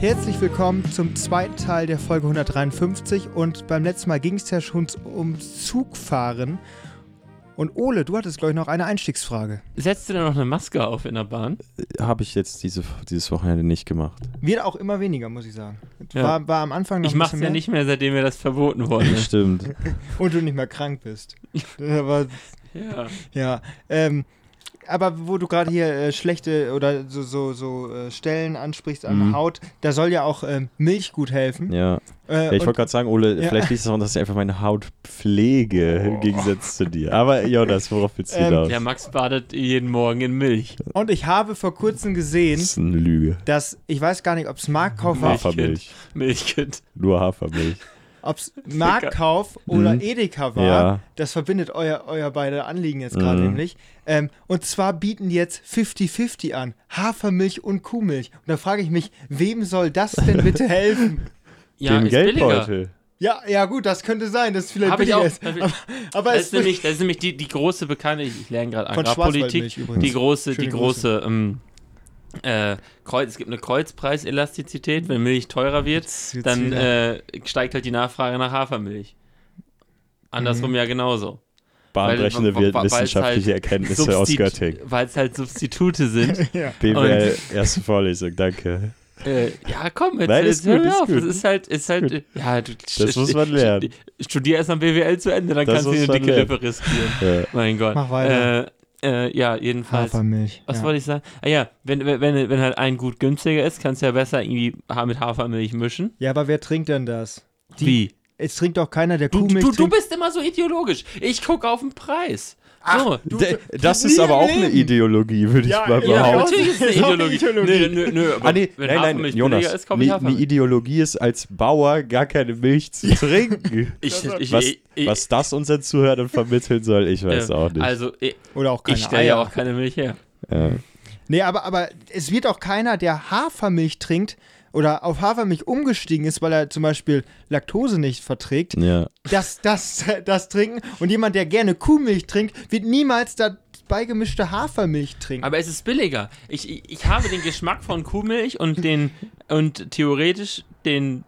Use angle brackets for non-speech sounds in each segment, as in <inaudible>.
Herzlich willkommen zum zweiten Teil der Folge 153 und beim letzten Mal ging es ja schon ums Zugfahren. Und Ole, du hattest, glaube ich, noch eine Einstiegsfrage. Setzt du denn noch eine Maske auf in der Bahn? Habe ich jetzt diese, dieses Wochenende nicht gemacht. Wird auch immer weniger, muss ich sagen. Ja. War, war am Anfang noch Ich mach's bisschen ja mehr. nicht mehr, seitdem mir das verboten wurde. Stimmt. <laughs> Und du nicht mehr krank bist. <laughs> Aber ja. Ja, ähm, aber wo du gerade hier äh, schlechte oder so, so, so äh, Stellen ansprichst an Mhm. der Haut, da soll ja auch ähm, Milch gut helfen. Ja. Äh, ja ich wollte gerade sagen, Ole, Ja. vielleicht liegt es daran, dass ich einfach meine Haut pflege, im Gegensatz zu dir. Aber Jonas, worauf willst du Ähm, hinaus? Der Max badet jeden Morgen in Milch. und ich habe vor kurzem Das gesehen, ist eine Lüge. dass, ich weiß gar nicht, ob es Marktkauf war, Hafermilch. Milchkind. Nur Hafermilch. Ob <laughs> es Marktkauf oder Mhm. Edeka war. Ja. Das verbindet euer, euer beide Anliegen jetzt gerade Mhm. nämlich. Ähm, und zwar bieten die jetzt 50-50 an. Hafermilch und Kuhmilch. Und da frage ich mich, wem soll das denn <laughs> bitte helfen? Ja, Dem ist billiger. Geldbeutel. Ja, ja gut, das könnte sein, dass es vielleicht Hab ich billiger auch. ist. Aber, aber Das es ist nämlich, das ist nämlich die, die große Bekannte, ich, ich lerne gerade Von Agrarpolitik, die große, die Schöne große, ähm, äh, Kreuz, es gibt eine Kreuzpreiselastizität, wenn Milch teurer wird, Jetzt wird's dann äh, steigt halt die Nachfrage nach Hafermilch. Andersrum Mhm. ja genauso. Bahnbrechende Weil- wissenschaftliche halt Erkenntnisse aus Substi- Göttingen. Weil es halt Substitute sind. <laughs> ja. BWL, erste Vorlesung, danke. Äh, ja, komm, jetzt, Nein, jetzt hör mir ist auf. gut. Das ist halt, ist halt, ja, du, Das muss man lernen. Studier erst mal BWL zu Ende, dann Das kannst du dir eine dicke lernen. Lippe riskieren. Ja. Mein Gott. Mach weiter. Äh, äh, ja, jedenfalls. Hafermilch. Was ja. wollte ich sagen? Ah ja, wenn, wenn, wenn halt ein gut günstiger ist, kannst du ja besser irgendwie mit Hafermilch mischen. ja, aber wer trinkt denn das? Die- Wie? Es trinkt doch keiner, der Du, Kuhmilch du, du trinkt. bist immer so ideologisch. Ich gucke auf den Preis. So. du- Das ist aber auch eine. Ideologie, würde ich Ja, mal ja, Ja, behaupten. natürlich ist eine Ideologie. Ideologie. Nö, nö, nö. aber Ah, nee, wenn nein, nein, Hafermilch Jonas, ist, ich eine. Ideologie ist als Bauer gar keine Milch zu trinken. <laughs> Ich, ich, was, ich, ich, was das unseren Zuhörern vermitteln soll, ich weiß äh, auch nicht. Also, ich, Oder auch keine ich stelle ja auch keine Milch her. ja. Nee, aber, aber es wird auch keiner, der Hafermilch trinkt oder auf Hafermilch umgestiegen ist, weil er zum Beispiel Laktose nicht verträgt, ja. das, das, das trinken. Und jemand, der gerne Kuhmilch trinkt, wird niemals dabei gemischte Hafermilch trinken. Aber es ist billiger. Ich, ich, ich habe den Geschmack von Kuhmilch und den und theoretisch den,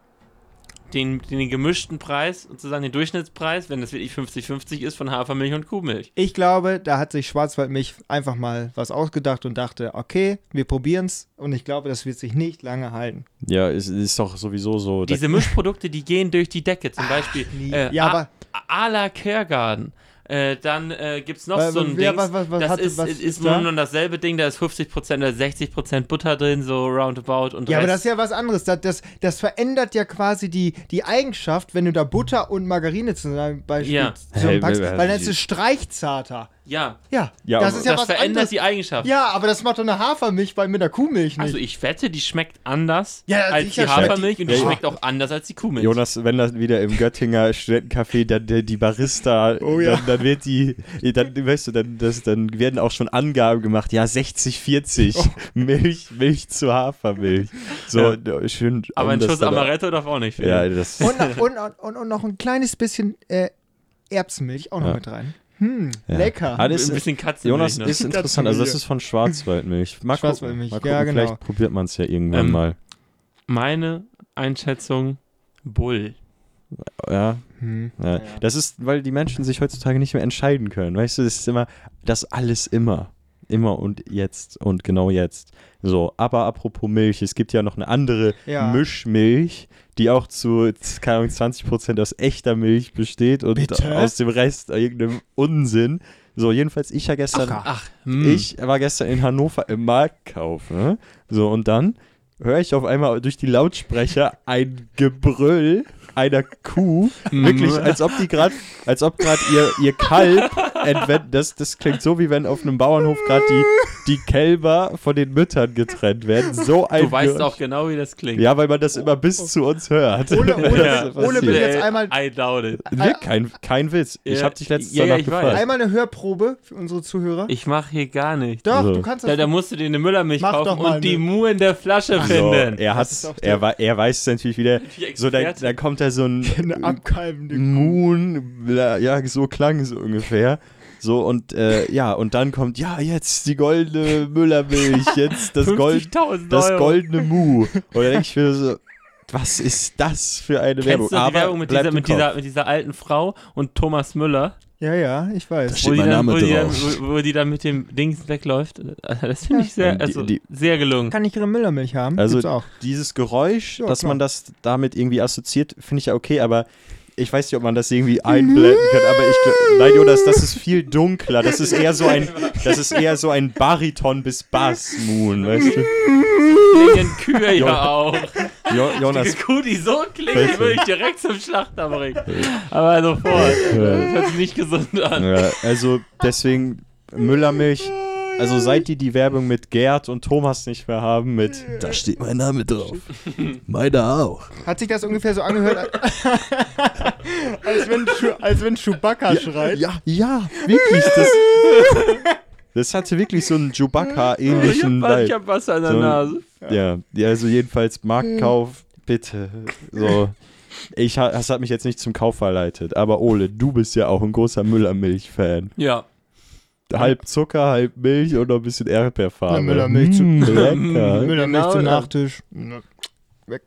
den, den gemischten Preis, sozusagen den Durchschnittspreis, wenn das wirklich 50-50 ist, von Hafermilch und Kuhmilch. Ich glaube, da hat sich Schwarzwaldmilch einfach mal was ausgedacht und dachte, okay, wir probieren's. Und ich glaube, das wird sich nicht lange halten. ja, es ist doch sowieso so. Diese Mischprodukte, die gehen durch die Decke. Zum Beispiel nie. äh, Ja, A- aber- A la Kergarten. Äh, dann äh, gibt es noch Wa- so ein wer- Ding. was- was- was das hat- ist, was ist, ist nur, da? nur dasselbe Ding, da ist 50% oder 60% Butter drin, so roundabout. Und Ja, aber Rest- das ist ja was anderes. Das, das, das verändert ja quasi die, die Eigenschaft, wenn du da Butter und Margarine zum Beispiel Ja. zusammenpackst, Hey, weil dann ist es streichzarter. Ja, Ja, Ja, das ist ja das was verändert anderes. die Eigenschaft. Ja, aber das macht doch eine Hafermilch bei mit der Kuhmilch nicht. Also ich wette, die schmeckt anders Ja, als die schmeckt die- Hafermilch und die Ja, schmeckt auch anders als die Kuhmilch. Jonas, wenn das wieder im Göttinger Studentencafé dann der, die Barista, Oh ja. dann, dann wird die, dann, weißt du, dann, das, dann werden auch schon Angaben gemacht, ja, 60, 40 Oh. Milch, Milch zu Hafermilch. So, schön. aber ein Schuss Amaretto darf auch nicht fehlen. Ja, das, und, noch, und, und, und noch ein kleines bisschen äh, Erbsenmilch auch noch Ja. mit rein. Hm, Ja. lecker. Ah, das ein bisschen Katzenmilch. Jonas ne? ist interessant, also das ist von Schwarzwaldmilch. Mal Schwarzwaldmilch, gucken, mal ja, gucken, genau. vielleicht probiert man es ja irgendwann Ähm, mal. Meine Einschätzung, Bull. Ja, Hm. ja. Das ist, weil die Menschen sich heutzutage nicht mehr entscheiden können. Weißt du, das ist immer, das alles immer. Immer und jetzt und genau jetzt. So, aber apropos Milch, es gibt ja noch eine andere Ja. Mischmilch, die auch zu, keine Ahnung, 20% aus echter Milch besteht und Bitte? aus dem Rest irgendeinem Unsinn. So, jedenfalls, ich ja gestern, Ach, hm. ich war gestern in Hannover im Marktkauf. Ne? So, und dann höre ich auf einmal durch die Lautsprecher ein Gebrüll einer Kuh. Wirklich, als ob die gerade, als ob gerade ihr, ihr Kalb <laughs> entwendet. Das, das klingt so, wie wenn auf einem Bauernhof gerade die, die Kälber von den Müttern getrennt werden. So ein Du weißt auch genau, wie das klingt. Ja, weil man das immer bis zu uns hört. Ole- Ole- will jetzt einmal- I doubt it. Nee, kein, kein Witz. Ich Ja, habe dich letztens ja, ja, ich weiß. gefragt. Einmal eine Hörprobe für unsere Zuhörer. Ich mache hier gar nichts. Doch, So. du kannst das. Da, da musst du dir eine Müllermilch Mach kaufen und die. Mu in der Flasche So, finden. er, hat, er, er weiß natürlich wieder. So, Experte. dann kommt da so ein <laughs> eine abkalbende Moon, bla- ja, so klang es ungefähr. So und äh, ja, und dann kommt, ja, jetzt die goldene Müllermilch, jetzt das, <laughs> Gold, 50.000 das goldene Mu. Und dann denke ich mir so, was ist das für eine Werbung? Kennst du die Werbung mit dieser, mit, dieser, mit dieser alten Frau und Thomas Müller? Ja, ja, ich weiß. steht wo, die mein dann, Name wo, die dann, drauf. wo, wo die dann mit dem Dings wegläuft. Das finde ich sehr, Die- also, die- sehr gelungen. Kann ich ihre Müllermilch haben? Also. Dieses Geräusch, Ja, dass klar. man das damit irgendwie assoziiert, finde ich ja okay, aber ich weiß nicht, ob man das irgendwie einblenden kann, aber ich gl- nein, Jonas, das ist viel dunkler. Das ist eher so ein, das ist eher so ein Bariton bis Bass Moon, weißt du? Klingen Kühe ja auch. Jo Die Jonas, Kuh, die so die du. würde ich direkt zum Schlachter bringen. Aber sofort. Das hört sich nicht gesund an. ja, also deswegen Müllermilch. Also seit die die Werbung mit Gerd und Thomas nicht mehr haben mit Da steht mein Name drauf. Meiner auch. Hat sich das ungefähr so angehört, <laughs> als, wenn, als wenn Chewbacca schreit? Ja, ja, wirklich. Das, das hatte wirklich so einen Ich Chewbacca-ähnlichen ich Vibe. hab Wasser in der So- Nase. Ja, ja, also jedenfalls Marktkauf, bitte. So. Ich, ha- das hat mich jetzt nicht zum Kauf verleitet, aber Ole, du bist ja auch ein großer Müllermilch-Fan. Ja. Halb Zucker, halb Milch und noch ein bisschen Erdbeerfarbe. Eine Müllermilch zu- lecker. Müllermilch Genau, zum ja. Nachtisch. Weg.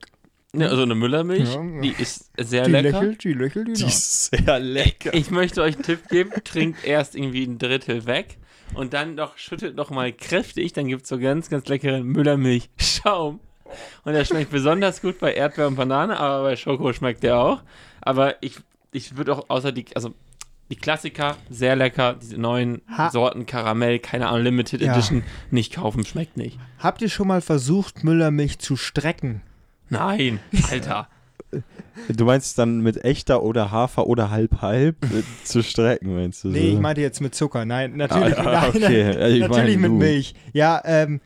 Ne, also eine Müllermilch, Ja, ja. die ist sehr Die lecker. lächelt, die lächelt, die Die ist sehr lecker. Ich möchte euch einen Tipp geben, trinkt erst irgendwie ein Drittel weg und dann noch schüttelt noch mal kräftig, dann gibt es so ganz, ganz leckeren Müllermilch-Schaum. Und der schmeckt besonders gut bei Erdbeer und Banane, aber bei Schoko schmeckt der auch. Aber ich, ich würde auch außer die, also die Klassiker, sehr lecker, diese neuen Ha. Sorten Karamell, keine Ahnung, Limited Ja. Edition, nicht kaufen, schmeckt nicht. Habt ihr schon mal versucht, Müllermilch zu strecken? Nein, Alter. <laughs> Du meinst dann mit echter oder Hafer oder halb-halb <laughs> zu strecken, meinst du? Nee, so? ich meinte jetzt mit Zucker. Nein, natürlich, Ah, <laughs> nein, okay. nein, Ja, ich natürlich mit du. Milch. Ja, ähm,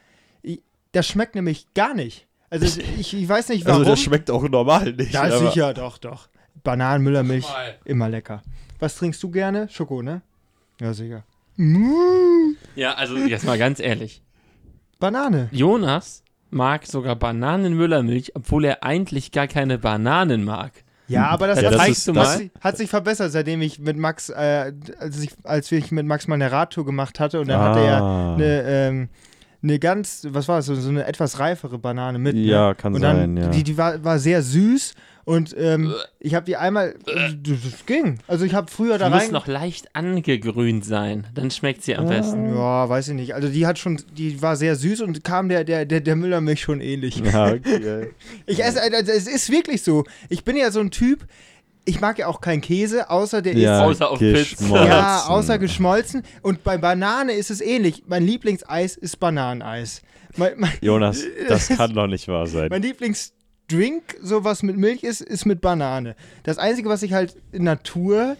das schmeckt nämlich gar nicht. Also ich, ich weiß nicht warum. Also das schmeckt auch normal nicht. ja, sicher, doch, doch. Bananen, Müllermilch, Mal. immer lecker. Was trinkst du gerne? Schoko, ne? Ja, sicher. Ja, also jetzt mal ganz ehrlich. Banane. Jonas mag sogar Bananenmüllermilch, obwohl er eigentlich gar keine Bananen mag. Ja, aber das, Ja, hat, das sich- ist- du sich, hat sich verbessert, seitdem ich mit Max, äh, als, ich, als ich mit Max mal eine Radtour gemacht hatte und dann hatte er ja Ah. eine, ähm, eine ganz, was war das, so, so eine etwas reifere Banane mit. Ja, ne? kann und dann, sein, ja. Die, die war, war sehr süß und ähm, ich habe die einmal, äh, das ging. Also ich habe früher da Die muss rein. noch leicht angegrünt sein, dann schmeckt sie am besten. Ja, weiß ich nicht. Also die hat schon, die war sehr süß und kam der, der, der, der Müllermilch schon ähnlich. Ja, okay. <laughs> Ich esse, also es ist wirklich so. Ich bin ja so ein Typ, ich mag ja auch keinen Käse, außer der ja, ist Außer auf Pizza. geschmolzen. ja, außer geschmolzen. Und bei Banane ist es ähnlich. Mein Lieblingseis ist Bananeneis. Mein, mein, Jonas, das <laughs> kann doch nicht wahr sein. mein Lieblingsdrink, sowas mit Milch ist, ist mit Banane. Das Einzige, was ich halt in Natur,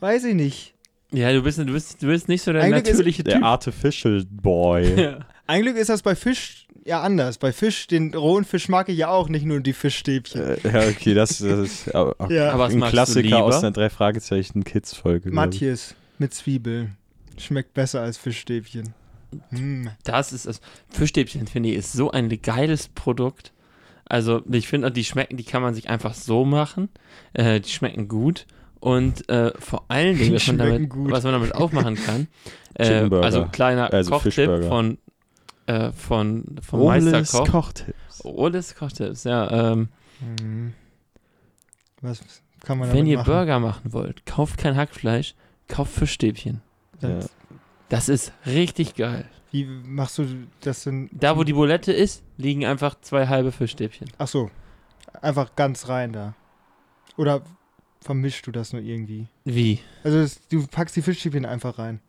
weiß ich nicht. Ja, du bist, du bist, du bist nicht so der Eigentlich ist- natürliche Der Typ. Artificial Boy. <laughs> Ja. Eigentlich ist das bei Fisch ja anders. Bei Fisch, den rohen Fisch mag ich ja auch, nicht nur die Fischstäbchen. Äh, ja, okay, das, das ist <laughs> auch Ja. Aber was ein Klassiker aus einer drei Fragezeichen Kids Folge. Matthias mit Zwiebeln. Schmeckt besser als Fischstäbchen. Hm. Das ist es. Fischstäbchen, finde ich, ist so ein geiles Produkt. Also, ich finde, die schmecken, die kann man sich einfach so machen. Äh, die schmecken gut. Und äh, vor allen Dingen, was man, damit, was man damit aufmachen kann. <laughs> äh, also, kleiner Also Kochtipp von, äh, von, vom Oles Meisterkoch. Kochtipps. Oles Kochtipps, ja. Ähm, Hm. Was kann man wenn ihr machen? Burger machen wollt, kauft kein Hackfleisch, kauft Fischstäbchen. Das, Das ist richtig geil. Wie machst du das denn? Da, wo die Bulette ist, liegen einfach zwei halbe Fischstäbchen. Ach so. Einfach ganz rein da. Oder vermischst du das nur irgendwie? Wie? Also das, du packst die Fischstäbchen einfach rein.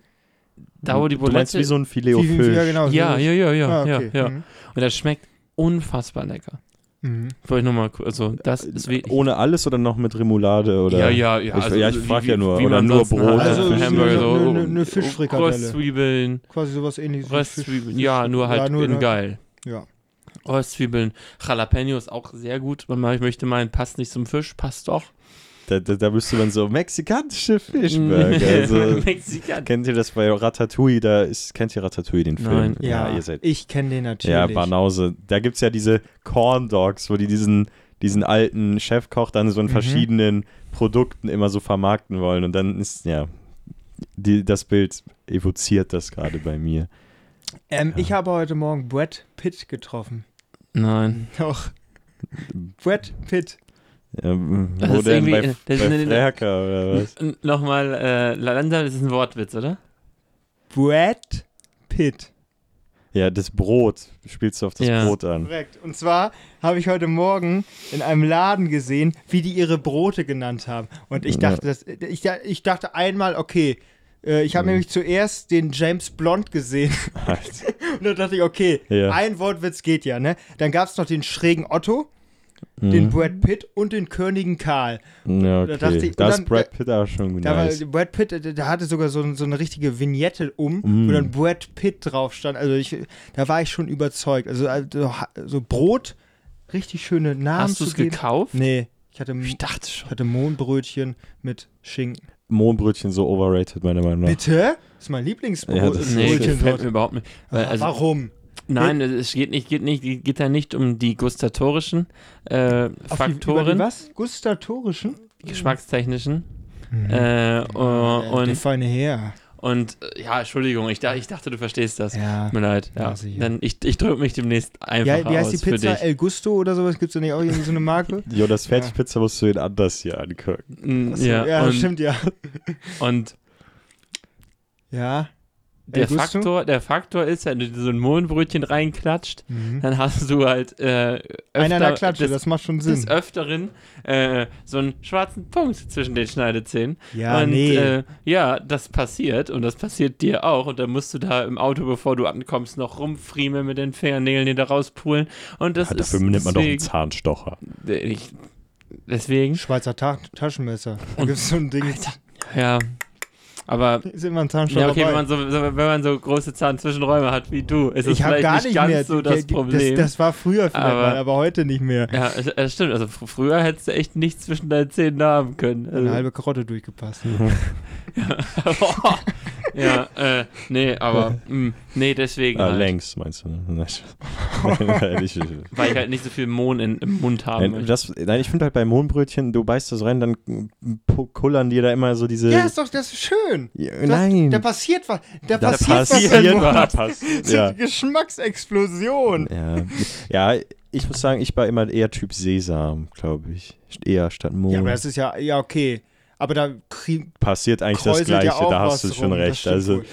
Da, wo die Du meinst Bulette wie so ein Filet. Ja, genau. Ja, so- ja, ja, ja, Ah, ja, okay. ja. Mhm. Und das schmeckt unfassbar lecker. Mhm. Wollte ich nochmal, also das ist wirklich. Ohne alles oder noch mit Remoulade? Oder? ja, ja, ja. Ich- ja, ich wie- frag ja wie- nur. wie Oder man nur Brot. Also für so Hamburger eine- so. eine- eine Fischfrikadelle. Röstzwiebeln, Quasi sowas ähnliches. wie Röstzwiebeln, ja, nur halt ja, nur in eine- geil. Ja. Röstzwiebeln, Jalapenos auch sehr gut. Ich möchte meinen, passt nicht zum Fisch, passt doch. Da, da, da müsste man so mexikanische Fischburger. <laughs> also, Mexikan. kennt ihr das bei Ratatouille? Da ist, kennt ihr Ratatouille, den Film? Nein. Ja, ihr seid. ich kenne den natürlich. Ja, Banause. Da gibt es ja diese Corn Dogs, wo die diesen, diesen alten Chefkoch dann so in Mhm. verschiedenen Produkten immer so vermarkten wollen. Und dann ist, ja, die, das Bild evoziert das gerade bei mir. Ähm, Ich habe heute Morgen Brad Pitt getroffen. Nein. Doch. Brad Pitt. Das wo ist denn? Bei, irgendwie- das ist bei eine- Frerker oder was? Nochmal, äh, langsam, das ist ein Wortwitz, oder? Brad Pitt. Ja, das Brot. Spielst du auf das Ja. Brot an. Korrekt. Und zwar habe ich heute Morgen in einem Laden gesehen, wie die ihre Brote genannt haben. Und ich Ja. dachte, das, ich, ich dachte einmal, okay, äh, ich habe Mhm. nämlich zuerst den James Blond gesehen. <laughs> Alter. <laughs> Und dann dachte ich, okay, Ja. ein Wortwitz geht ja, ne? Dann gab es noch den schrägen Otto, den Mhm. Brad Pitt und den Königen Karl. Ja, Da dachte okay. ich- Da ist dann- Brad Pitt auch schon Da nice. war Brad Pitt, der, der hatte sogar so, so eine richtige Vignette um, Mm. wo dann Brad Pitt drauf stand. Also ich, da war ich schon überzeugt. Also, also so Brot, richtig schöne Namen Hast du es gekauft? Nee, ich hatte, Ich ich dachte schon. hatte Mohnbrötchen mit Schinken. Mohnbrötchen so overrated, meiner Meinung nach. Bitte? Das ist mein Ja, Lieblingsbrot. das- Nee, Brötchen gefällt mir überhaupt nicht. Weil, also, Warum? Nein, es geht nicht, geht nicht, geht da nicht um die gustatorischen äh, Auf die, über Faktoren, die was? Gustatorischen? geschmackstechnischen. Mhm. Äh, Äh, und, feine Herr. und äh, ja, Entschuldigung, ich, ich dachte, du verstehst das. Ja. Tut mir leid. Ja. Ja, sicher. Dann ich, ich drücke mich demnächst einfach Ja, wie heißt die aus Pizza? El Gusto oder sowas? Gibt es da nicht auch irgendwie so eine Marke? <laughs> Jo, das Fertigpizza musst du ihn anders hier angucken. Achso, ja, ja und, stimmt, ja. und Ja. Der Gusto? Faktor, der Faktor ist, wenn du so ein Mohnbrötchen reinklatscht, Mhm. dann hast du halt äh, Einer öfter- Klatsche, des, das macht schon Sinn. des Öfteren äh, so einen schwarzen Punkt zwischen den Schneidezähnen. Ja, und nee. äh, ja, das passiert und das passiert dir auch und dann musst du da im Auto, bevor du ankommst, noch rumfriemeln mit den Fingernägeln, die da rauspulen und das Ja, ist dafür nimmt man doch einen Zahnstocher. ich, deswegen, Schweizer Ta Taschenmesser. Da gibt es so ein Ding. ja, aber Ist immer ein Zahnstocher ja, okay, dabei. wenn man, so, so, wenn man so große Zahnzwischenräume hat wie du, ist es habe vielleicht gar nicht, nicht ganz mehr. so das Problem. Das, das war früher vielleicht Aber- mal, aber heute nicht mehr. ja, es stimmt. Also fr- früher hättest du echt nichts zwischen deinen Zähnen haben können. Also, Eine halbe Karotte durchgepasst. <laughs> ja, <laughs> äh, nee, aber mh, nee, deswegen. Ah, halt, längs, meinst du? ne? <laughs> Nein, <laughs> Weil ich halt nicht so viel Mohn in, im Mund haben Nein, das, nein ich finde halt bei Mohnbrötchen, du beißt das rein, dann pu- kullern dir da immer so diese. Ja, ist doch, das ist schön. Ja, Das, nein. Da passiert was. Da, Da passiert, passiert was. Mund. Passiert, ja. Geschmacksexplosion. Ja. ja, ich muss sagen, ich war immer eher Typ Sesam, glaube ich. Eher statt Mohn. Ja, aber das ist ja, ja okay. Aber da Passiert eigentlich das Gleiche, ja da hast du schon rum. Recht. Also,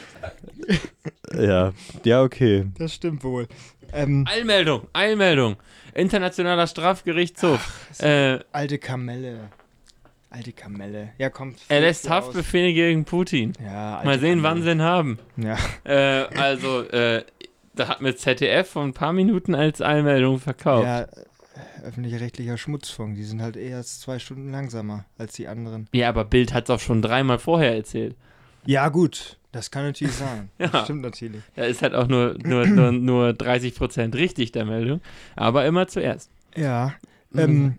<laughs> ja, ja, okay. Das stimmt wohl. Ähm, Eilmeldung, Eilmeldung. Internationaler Strafgerichtshof. Äh, alte Kamelle. Alte Kamelle. Ja, kommt. er lässt aus. Haftbefehle gegen Putin. Ja, alte Mal sehen, wann Kamelle. sie ihn haben. Ja. Äh, also, äh, da hat mir ZDF vor ein paar Minuten als Eilmeldung verkauft. Ja, öffentlich-rechtlicher Schmutzfunk. Die sind halt eher zwei Stunden langsamer als die anderen. Ja, aber Bild hat es auch schon dreimal vorher erzählt. Ja, gut. Das kann natürlich sein. <laughs> Ja. Das stimmt natürlich. Da ist halt auch nur, nur, nur, nur 30% richtig der Meldung. Aber immer zuerst. Ja. Mhm. Ähm,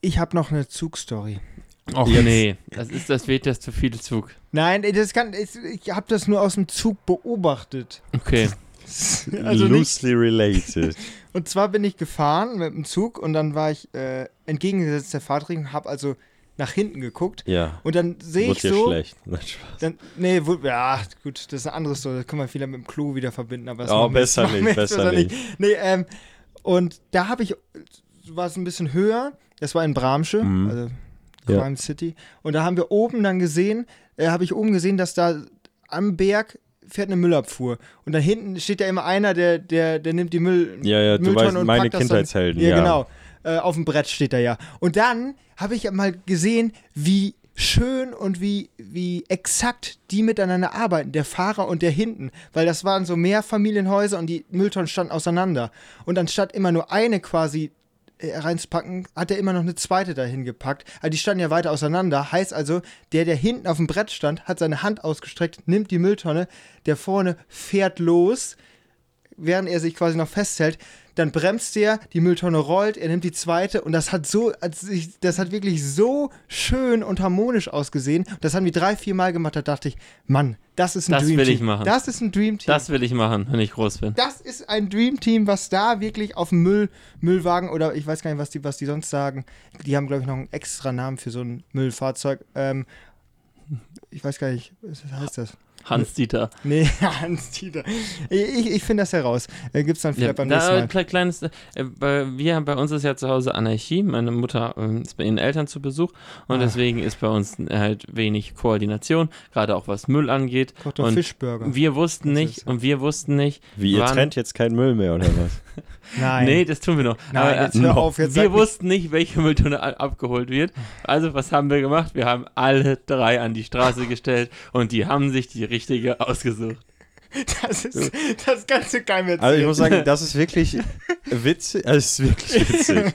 ich habe noch eine Zugstory. Och Jetzt- nee, das ist das wird das zu viel Zug. Nein, das kann, ich, ich habe das nur aus dem Zug beobachtet. Okay. <laughs> Also nicht, Loosely related. <laughs> und zwar bin ich gefahren mit dem Zug und dann war ich äh, entgegengesetzt der Fahrtrichtung, habe also nach hinten geguckt ja. und dann sehe ich so, schlecht. <laughs> Nein, Spaß. dann, nee, wo, ja, gut, das ist eine andere Story, das können wir wieder mit dem Klo wieder verbinden, aber das Oh, besser nicht, jetzt besser nicht. Nee, ähm, und da habe ich, war es ein bisschen höher, das war in Bramsche, Mhm. also Ja. Crime City, und da haben wir oben dann gesehen, äh, habe ich oben gesehen, dass da am Berg fährt eine Müllabfuhr und da hinten steht ja immer einer, der, der, der nimmt die Müll, Ja, ja, du Mülltonne weißt, und meine packt das dann- Kindheitshelden. ja, Ja, genau. Äh, auf dem Brett steht er ja. Und dann habe ich mal gesehen, wie schön und wie, wie exakt die miteinander arbeiten, der Fahrer und der hinten, weil das waren so Mehrfamilienhäuser und die Mülltonnen standen auseinander. Und anstatt immer nur eine quasi reinzupacken, hat er immer noch eine zweite dahin gepackt. Also die standen ja weiter auseinander. Heißt also, der, der hinten auf dem Brett stand, hat seine Hand ausgestreckt, nimmt die Mülltonne, der vorne fährt los, während er sich quasi noch festhält, dann bremst er, die Mülltonne rollt, er nimmt die zweite und das hat so, das hat wirklich so schön und harmonisch ausgesehen. Das haben die drei, vier Mal gemacht, da dachte ich, Mann, das ist ein Das Dream will Team. ich machen. Das ist ein Dream Team. Das will ich machen, wenn ich groß bin. Das ist ein Dream Team, was da wirklich auf dem Müll, Müllwagen oder ich weiß gar nicht, was die, was die sonst sagen. Die haben, glaube ich, noch einen extra Namen für so ein Müllfahrzeug. Ähm, ich weiß gar nicht, was heißt das? Hans-Dieter. <laughs> Nee, Hans-Dieter. Ich, ich, ich finde das heraus. Äh, Gibt es dann vielleicht Ja, beim nächsten Mal. kle- kleines, äh, bei, wir, bei uns ist ja zu Hause Anarchie. Meine Mutter ähm, ist bei ihren Eltern zu Besuch und Ah. deswegen ist bei uns halt wenig Koordination, gerade auch was Müll angeht. Koch doch und Fischburger. Wir wussten Das nicht und wir wussten nicht. Wie, ihr wann- trennt jetzt keinen Müll mehr oder was? <laughs> Nein. Nee, das tun wir noch. Nein, Aber, äh, jetzt hör auf. Jetzt wir wussten nicht, welche Mülltonne abgeholt wird. Also, was haben wir gemacht? Wir haben alle drei an die Straße gestellt und die haben sich die richtige ausgesucht. Das ist das ganze geil erzählen. Also ich muss sagen, das ist wirklich <laughs> witzig. Also es ist wirklich witzig.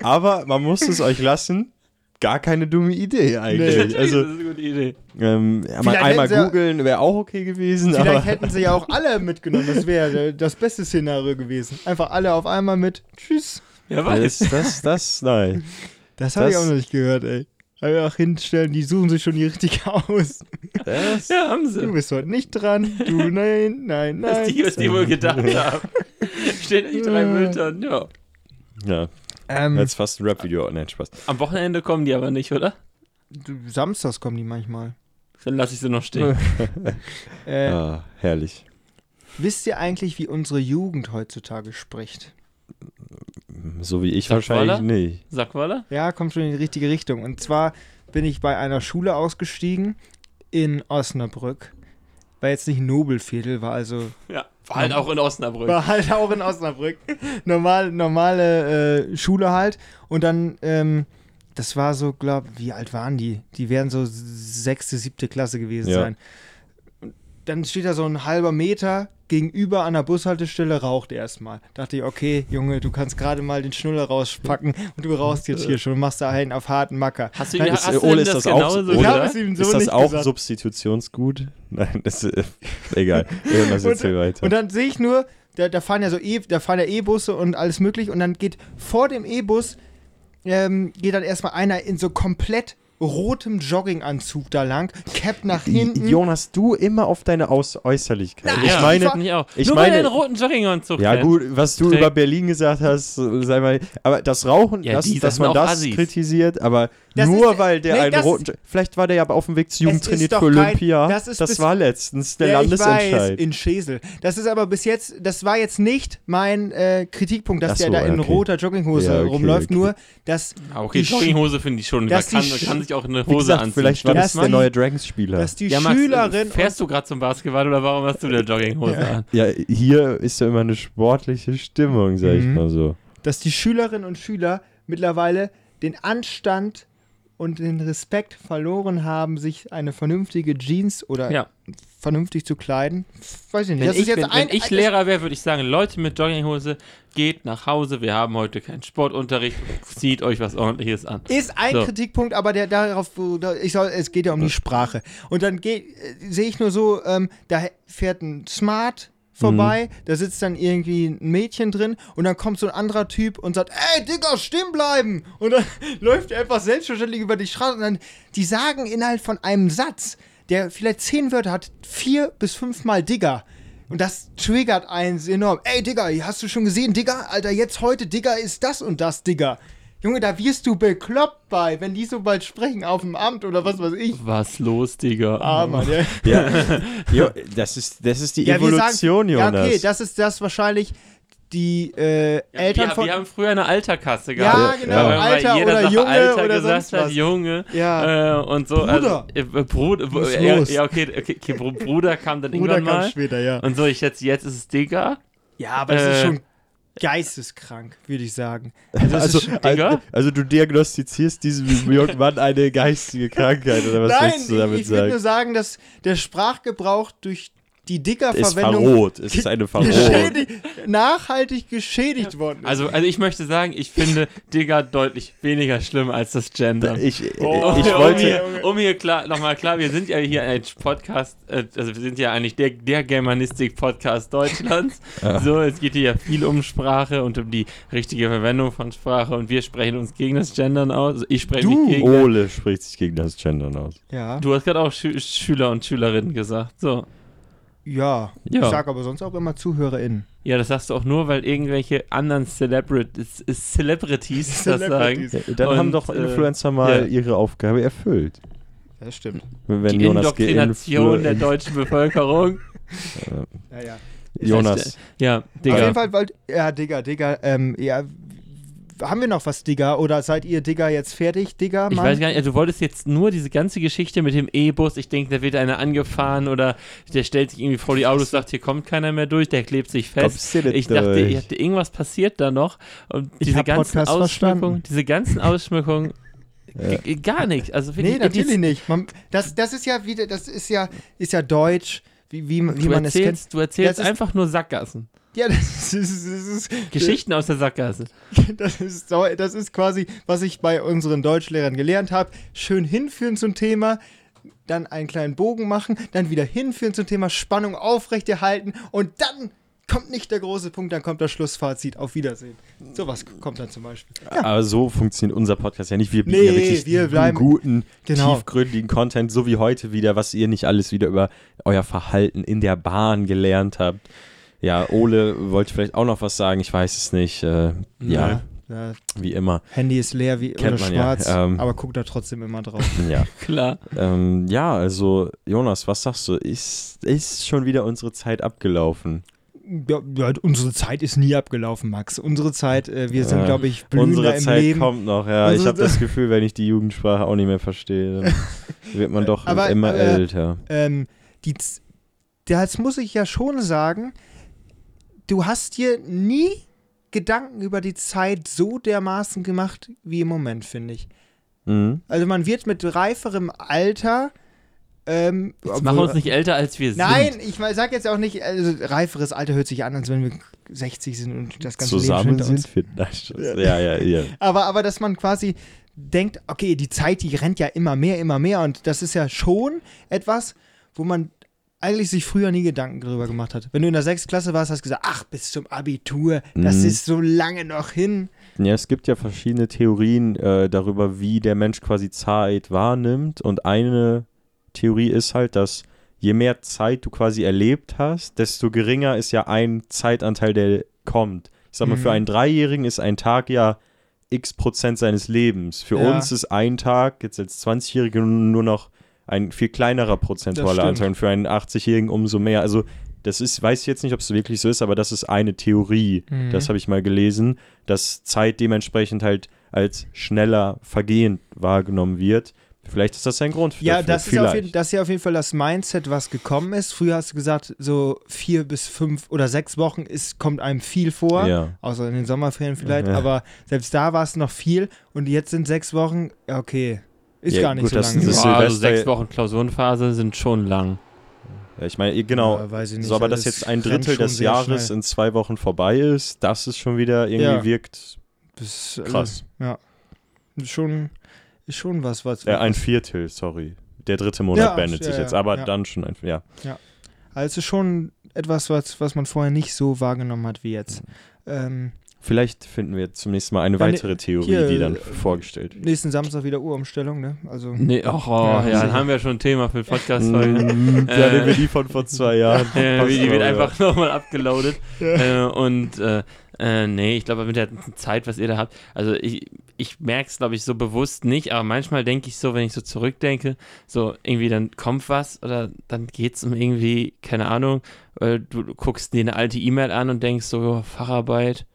Aber man muss es euch lassen. Gar keine dumme Idee eigentlich. Nee. <laughs> Also das ist eine gute Idee. ähm, einmal ja- googeln wäre auch okay gewesen. Vielleicht aber hätten sie ja auch <laughs> alle mitgenommen. Das wäre das beste Szenario gewesen. Einfach alle auf einmal mit Tschüss. Wer weiß. das, das, das, nein. Das habe ich Das- auch noch nicht gehört, ey. Einfach hinstellen, die suchen sich schon die richtig aus. Das, Ja, haben Du sie. bist heute nicht dran. Du, <laughs> nein, nein, Was nein. die, was die wohl gedacht haben. Stehen echt drei. Mülltonnen, ja. ja, Ähm, jetzt fast ein Rap-Video. Nein, Spaß. Am Wochenende kommen die aber nicht, oder? samstags kommen die manchmal. Dann lasse ich sie noch stehen. <laughs> Äh, Ah, herrlich. Wisst ihr eigentlich, wie unsere Jugend heutzutage spricht? So wie ich Sag wahrscheinlich Waller? nicht. Sackwaller? Ja, kommt schon in die richtige Richtung. Und zwar bin ich bei einer Schule ausgestiegen in Osnabrück. War jetzt nicht Nobelviertel, war also Ja. War halt auch in Osnabrück. War halt auch in Osnabrück. Normal, normale äh, Schule halt. Und dann, ähm, das war so, glaub, wie alt waren die? Die werden so sechste, siebte Klasse gewesen Ja. sein. Und dann steht da so ein halber Meter gegenüber an der Bushaltestelle, raucht erstmal. Dachte ich, okay, Junge, du kannst gerade mal den Schnuller rauspacken und du rauchst jetzt hier schon und machst da einen auf harten Macker. Hast du, ist- hast du Ole, ist das das auch- es ihm so ist das nicht auch gesagt. Substitutionsgut? Nein, das ist egal. Irgendwas erzähl weiter. Und dann sehe ich nur, da, da fahren ja so e, da fahren ja E-Busse und alles möglich und dann geht vor dem E-Bus ähm, geht dann erstmal einer in so komplett rotem Jogginganzug da lang, Cap nach hinten. Jonas, du immer auf deine Aus Äußerlichkeit. Na, ich ja, meine, ich auch. ich Nur meine- einen roten Jogginganzug ja gut, was du Trägt- über Berlin gesagt hast, sei mal, aber das Rauchen, Ja, das, dass das man das Assis. kritisiert, aber Das nur ist- weil der nee, einen das roten, vielleicht war der ja aber auf dem Weg zu Jugend Es ist trainiert doch für kein- Olympia. das ist bis- war letztens der Ja, ich weiß, Landesentscheid. in Schesel. Das ist aber bis jetzt, das war jetzt nicht mein äh, Kritikpunkt, dass Ach der so, da in okay. roter Jogginghose Ja, okay, rumläuft, okay. nur dass, Ah, okay, Jogginghose finde ich schon. Da kann, kann sich auch eine Wie Hose gesagt, anziehen. vielleicht war Stimmt, das der neue Dragons-Spieler. dass die ja, Max, Schülerin fährst du gerade zum Basketball oder warum hast du eine Jogginghose an? Ja, hier ist ja immer eine sportliche Stimmung, sag ich Mhm. mal so. dass die Schülerinnen und Schüler mittlerweile den Anstand und den Respekt verloren haben, sich eine vernünftige Jeans oder Ja. vernünftig zu kleiden. Weiß ich nicht. Wenn das ich, wenn, ein, wenn ich Lehrer wäre, würde ich sagen, Leute mit Jogginghose, geht nach Hause, wir haben heute keinen Sportunterricht, zieht euch was ordentliches an. ist ein So. Kritikpunkt, aber der darauf, ich soll, es geht ja um die Sprache. Und dann äh, sehe ich nur so, ähm, da fährt ein Smart vorbei, da sitzt dann irgendwie ein Mädchen drin und dann kommt so ein anderer Typ und sagt, ey, Digga, stehen bleiben! Und dann <laughs> läuft er einfach selbstverständlich über die Straße und dann, die sagen innerhalb von einem Satz, der vielleicht zehn Wörter hat, vier bis fünfmal Digga. Und das triggert einen enorm. Ey, Digga, hast du schon gesehen, Digga? Alter, jetzt heute, Digga, ist das und das, Digga. Junge, da wirst du bekloppt bei, wenn die so bald sprechen auf dem Amt oder was weiß ich. Was los, Digga? Ah, Mann, ja. Ja, jo, das, ist, das ist die Ja, Evolution, sagen, ja, Jonas. okay, das ist das wahrscheinlich die äh, Eltern wir, von. wir haben früher eine Alterkasse ja, gehabt. genau, Ja. Weil Alter jeder oder Sache Junge Alter oder gesagt sonst hat, was. Junge. Ja. Äh, und so. Bruder. Also, äh, Bruder. Muss ja, los. ja, okay, okay, okay, Br- Bruder kam dann Bruder irgendwann kam mal. später, ja. Und so, ich schätze, jetzt ist es Digga. Ja, aber das ist Äh, schon geisteskrank, würde ich sagen. Also, das Also, ist, also, also du diagnostizierst diesem jungen Mann eine geistige Krankheit, oder was nein, willst du ich, damit ich würde nur sagen? sagen, dass der Sprachgebrauch durch die Ist Dicker-Verwendung verroht, es ist eine Verroht. geschädigt, nachhaltig geschädigt worden ist. Also, also ich möchte sagen, ich finde Digga deutlich weniger schlimm als das Gender. Ich, Oh. ich um, wollte, hier, um hier klar, nochmal klar, wir sind ja hier ein Podcast, äh, also wir sind ja eigentlich der, der Germanistik-Podcast Deutschlands. <laughs> So, es geht hier ja viel um Sprache und um die richtige Verwendung von Sprache und wir sprechen uns gegen das Gendern aus. Also ich spreche Du. mich gegen. Ole spricht sich gegen das Gendern aus. ja. Du hast gerade auch Schü Schüler und Schülerinnen gesagt. So. Ja, Ja. ich sag aber sonst auch immer ZuhörerInnen. Ja, das sagst du auch nur, weil irgendwelche anderen Celebrities, Celebrities das sagen. Ja, dann Und, haben doch äh, Influencer mal ja. ihre Aufgabe erfüllt. Das stimmt. Wenn die Jonas Indoktrination der deutschen Bevölkerung. <laughs> Ja, ja. Jonas, Ja, Auf Digga. jeden Fall, wollt, ja, Digga, Digga, ähm, ja, haben wir noch was, Digga? Oder seid ihr, Digga, jetzt fertig, Digga? Ich Mann? weiß gar nicht, also du wolltest jetzt nur diese ganze Geschichte mit dem E-Bus, ich denke, da wird einer angefahren oder der stellt sich irgendwie vor die Autos, sagt, hier kommt keiner mehr durch, der klebt sich fest. nicht Ich dachte, durch. ich dachte, irgendwas passiert da noch. Und Ich diese ganzen Podcast Ausschmückungen, verstanden. diese ganzen Ausschmückungen, <laughs> Ja. gar nichts. Also Nee, wirklich, natürlich nicht. Man, das, das ist ja wieder, das ist ja, ist ja deutsch, wie, wie, wie man es kennt. erzählst, du erzählst Das ist- einfach nur Sackgassen. Ja, <laughs> das ist, das ist, Geschichten aus der Sackgasse. <laughs> Das ist, so- das ist quasi, was ich bei unseren Deutschlehrern gelernt habe. Schön hinführen zum Thema, dann einen kleinen Bogen machen, dann wieder hinführen zum Thema, Spannung aufrechterhalten und dann kommt nicht der große Punkt, dann kommt das Schlussfazit. Auf Wiedersehen. Sowas kommt dann zum Beispiel. Aber so funktioniert unser Podcast ja nicht. Wir bieten Nee, ja wirklich wir bleiben- guten, Genau. tiefgründigen Content, so wie heute wieder, was ihr nicht alles wieder über euer Verhalten in der Bahn gelernt habt. Ja, Ole wollte vielleicht auch noch was sagen, ich weiß es nicht. Äh, ja, Ja, wie immer. Handy ist leer wie Kennt oder man ja, schwarz, ähm. aber guckt da trotzdem immer drauf. <laughs> Ja, <laughs> Klar. ähm, ja also Jonas, was sagst du? Ist, ist schon wieder unsere Zeit abgelaufen? Ja, ja, unsere Zeit ist nie abgelaufen, Max. Unsere Zeit, äh, wir sind, Ja. glaube ich, blühender Unsere im Zeit Leben. kommt noch, ja. ich Unsere- habe das Gefühl, wenn ich die Jugendsprache auch nicht mehr verstehe, dann <laughs> wird man doch Aber, immer äh, älter. ähm, die, das muss ich ja schon sagen, du hast dir nie Gedanken über die Zeit so dermaßen gemacht wie im Moment, finde ich. Mhm. Also man wird mit reiferem Alter ähm, Jetzt machen wir uns nicht älter, als wir Nein, sind. ich sag jetzt auch nicht, also reiferes Alter hört sich an, als wenn wir 60 sind und das ganze Leben Zusammen hinter uns. sind wir. Nein. Ja, ja, ja. Aber, aber dass man quasi denkt, okay, die Zeit, die rennt ja immer mehr, immer mehr. Und das ist ja schon etwas, wo man eigentlich sich früher nie Gedanken darüber gemacht hat. Wenn du in der 6. Klasse warst, hast du gesagt, ach, bis zum Abitur, das Mhm. ist so lange noch hin. Ja, es gibt ja verschiedene Theorien äh, darüber, wie der Mensch quasi Zeit wahrnimmt. Und eine Theorie ist halt, dass je mehr Zeit du quasi erlebt hast, desto geringer ist ja ein Zeitanteil, der kommt. Ich sag mal, Mhm. für einen Dreijährigen ist ein Tag ja x Prozent seines Lebens. Für Ja. uns ist ein Tag jetzt als 20-Jährige nur noch ein viel kleinerer prozentualer. Anteil und für einen 80-Jährigen umso mehr. Also das ist, weiß ich jetzt nicht, ob es wirklich so ist, aber das ist eine Theorie. Mhm. Das habe ich mal gelesen, dass Zeit dementsprechend halt als schneller vergehend wahrgenommen wird. Vielleicht ist das ein Grund Ja, dafür. das jeden, das ist ja auf jeden Fall das Mindset, was gekommen ist. Früher hast du gesagt, so vier bis fünf oder sechs Wochen ist, kommt einem viel vor. Ja. Außer in den Sommerferien vielleicht, Ja. aber selbst da war es noch viel und jetzt sind sechs Wochen, ja, okay. Ist Ja, gar nicht gut, so das- lange. das also sechs Wochen Klausurenphase sind schon lang. Ja, ich meine, genau. Ja, weiß ich nicht, so, aber dass das jetzt ein Drittel des Jahres schnell. in zwei Wochen vorbei ist, das ist schon wieder irgendwie Ja. wirkt Das, äh, krass. Ja. Ist schon, ist schon was, was. Äh, ein Viertel, sorry. Der dritte Monat Ja, beendet ja, sich ja, jetzt, aber ja. dann schon ein, ja. Also es ist schon etwas, was, was man vorher nicht so wahrgenommen hat wie jetzt. Ähm, Vielleicht finden wir zum nächsten Mal eine Ja, ne- weitere Theorie, hier, die dann äh, vorgestellt wird. nächsten Samstag wieder Uhrumstellung, ne? Also. Nee, ach, oh, Ja, ja, dann sicher. haben wir schon ein Thema für den Podcast heute. Äh, <laughs> ja, nehmen wir die von vor zwei Jahren. <laughs> Äh, die wird einfach <laughs> nochmal abgeloadet. äh, und äh, äh, nee, ich glaube, mit der Zeit, was ihr da habt, also ich, ich merke es, glaube ich, so bewusst nicht, aber manchmal denke ich so, wenn ich so zurückdenke, so irgendwie dann kommt was oder dann geht es um irgendwie, keine Ahnung, äh, du, du guckst dir eine alte E-Mail an und denkst so, oh, Facharbeit.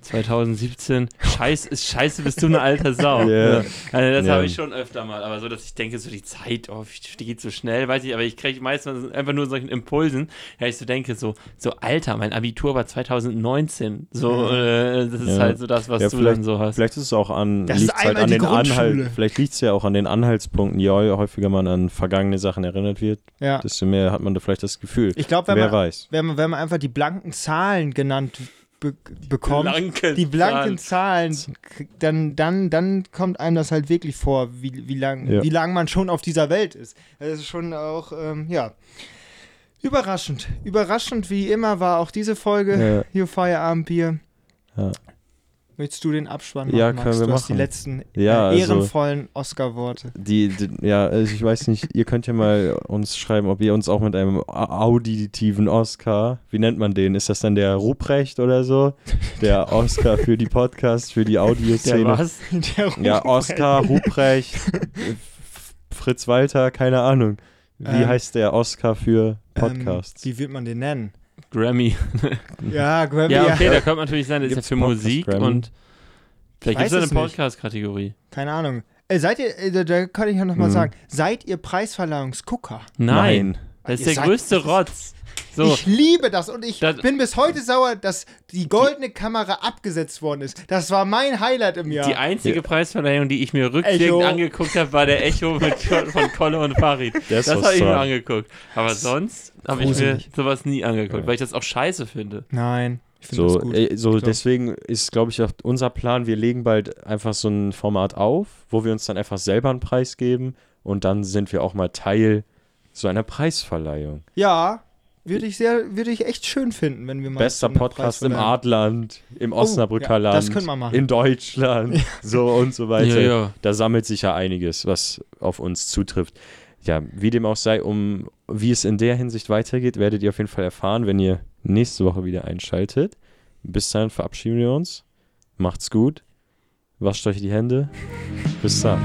2017, scheiße, ist scheiße, bist du eine alte Sau. Ja. Also das Ja. habe ich schon öfter mal, aber so, dass ich denke, so die Zeit, oh, die geht so schnell, weiß ich, aber ich kriege meistens einfach nur solchen Impulsen, ja, ich so denke, so, so Alter, mein Abitur war 2019, so, äh, das ist Ja. halt so das, was Ja, du vielleicht- dann so hast. Vielleicht ist es auch an, liegt's halt an den. Anhalt, vielleicht liegt es ja auch an den Anhaltspunkten, je häufiger man an vergangene Sachen erinnert wird, Ja. desto mehr hat man da vielleicht das Gefühl. Ich glaube, wenn, Wer man- weiß. wenn, man- wenn man einfach die blanken Zahlen genannt be bekommt, Blanke die blanken Zahlen. Zahlen, dann, dann, dann kommt einem das halt wirklich vor, wie, wie lang, Ja. wie lang man schon auf dieser Welt ist. Das ist schon auch, ähm, ja, überraschend. Überraschend wie immer war auch diese Folge Ja. hier Feierabendbier. Ja. Möchtest du den Abspann machen, Ja, Max? können wir du hast die machen. letzten Ja, äh, also- ehrenvollen Oscar-Worte. Die, die, ja, also ich weiß nicht, ihr könnt ja mal uns schreiben, ob ihr uns auch mit einem au- auditiven Oscar, wie nennt man den? Ist das dann der Ruprecht oder so? Der Oscar für die Podcasts, für die Der Audioszene. was? Der Ja, Ruprecht. Oscar, Ruprecht, Fritz Walter, keine Ahnung. Wie Ähm, heißt der Oscar für Podcasts? Ähm, wie wird man den nennen? Grammy. Ja, Grammy. Ja, okay, da könnte natürlich sein, das ist ja Gibt's für Podcast Musik Grammy? und vielleicht gibt es eine. Podcast-Kategorie. Keine Ahnung. Äh, seid ihr, äh, da- kann ich ja nochmal Mhm. sagen, seid ihr Preisverleihungsgucker? Nein. Das ist Ihr der sagt, größte Rotz. So, Ich liebe das und ich Das- bin bis heute sauer, dass die goldene Kamera abgesetzt worden ist. Das war mein Highlight im Jahr. die einzige Preisverleihung, die ich mir rückwirkend angeguckt habe, war der Echo mit, <laughs> von Kolle und Farid. Das was habe ich mir angeguckt. Aber sonst habe ich mir sowas nie angeguckt, Ja. weil ich das auch scheiße finde. Nein, ich finde So, das gut. äh, so deswegen ist, glaube ich, auch unser Plan, wir legen bald einfach so ein Format auf, wo wir uns dann einfach selber einen Preis geben und dann sind wir auch mal Teil so einer Preisverleihung. Ja, würde ich sehr, würde ich echt schön finden, wenn wir mal Bester so Podcast im. Adland, im Oh, Osnabrücker ja, Land, das können wir machen. in Deutschland, so und so weiter. Ja, ja. Da sammelt sich ja einiges, was auf uns zutrifft. Ja, wie dem auch sei, um wie es in der Hinsicht weitergeht, werdet ihr auf jeden Fall erfahren, wenn ihr nächste Woche wieder einschaltet. Bis dahin verabschieden wir uns. Macht's gut. Wascht euch die Hände. Bis dann.